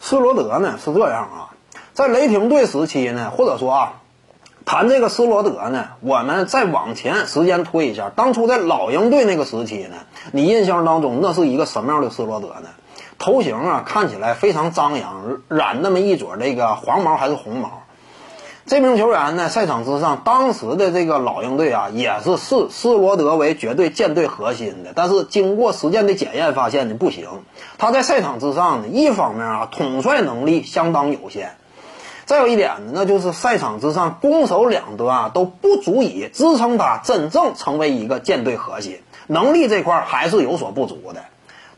斯罗德呢是这样啊，在雷霆队时期呢，或者说啊，谈这个斯罗德呢，我们再往前时间推一下，当初在老鹰队那个时期呢，你印象当中那是一个什么样的斯罗德呢？头型啊看起来非常张扬，染那么一撮这个黄毛还是红毛。这名球员呢，赛场之上，当时的这个老鹰队啊，也是视斯罗德为绝对舰队核心的。但是经过实践的检验，发现呢不行。他在赛场之上呢，一方面啊，统帅能力相当有限；再有一点呢，那就是赛场之上攻守两端啊都不足以支撑他真正成为一个舰队核心，能力这块还是有所不足的。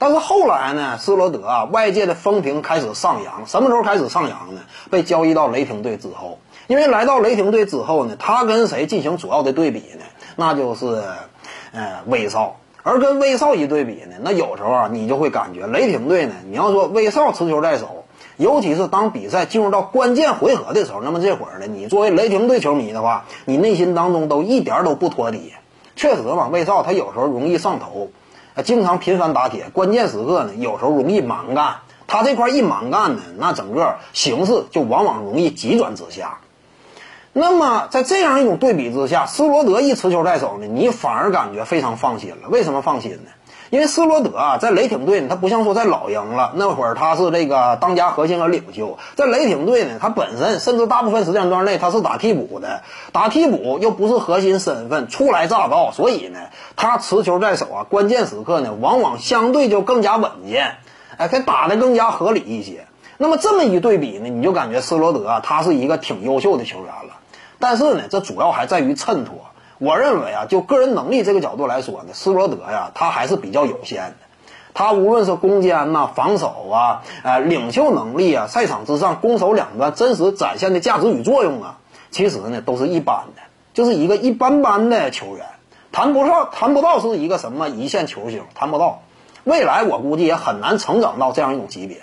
但是后来呢，斯罗德啊，外界的风评开始上扬。什么时候开始上扬呢？被交易到雷霆队之后。因为来到雷霆队之后呢，他跟谁进行主要的对比呢？那就是，呃，威少。而跟威少一对比呢，那有时候啊，你就会感觉雷霆队呢，你要说威少持球在手，尤其是当比赛进入到关键回合的时候，那么这会儿呢，你作为雷霆队球迷的话，你内心当中都一点都不托底。确实嘛，威少他有时候容易上头，啊，经常频繁打铁，关键时刻呢，有时候容易蛮干。他这块一蛮干呢，那整个形势就往往容易急转直下。那么，在这样一种对比之下，斯罗德一持球在手呢，你反而感觉非常放心了。为什么放心呢？因为斯罗德啊，在雷霆队呢，他不像说在老鹰了，那会儿他是这个当家核心和领袖。在雷霆队呢，他本身甚至大部分时间段内他是打替补的，打替补又不是核心身份，初来乍到，所以呢，他持球在手啊，关键时刻呢，往往相对就更加稳健，哎，他打得更加合理一些。那么这么一对比呢，你就感觉斯罗德，他是一个挺优秀的球员了。但是呢，这主要还在于衬托。我认为啊，就个人能力这个角度来说呢，斯罗德呀，他还是比较有限的。他无论是攻坚呐、防守啊、呃领袖能力啊、赛场之上攻守两端真实展现的价值与作用啊，其实呢都是一般的，就是一个一般般的球员，谈不上谈不到是一个什么一线球星，谈不到。未来我估计也很难成长到这样一种级别。